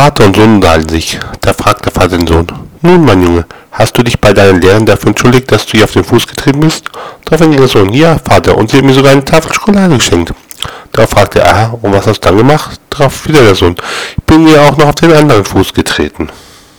Vater und Sohn unterhalten sich. Da fragt der Vater den Sohn. Nun, mein Junge, hast du dich bei deinen Lehrern dafür entschuldigt, dass du ihr auf den Fuß getreten bist? Darauf ging der Sohn, ja, Vater, und sie hat mir sogar eine Tafel Schokolade geschenkt. Darauf fragt er, aha, und was hast du dann gemacht? Darauf wieder der Sohn, ich bin ihr auch noch auf den anderen Fuß getreten.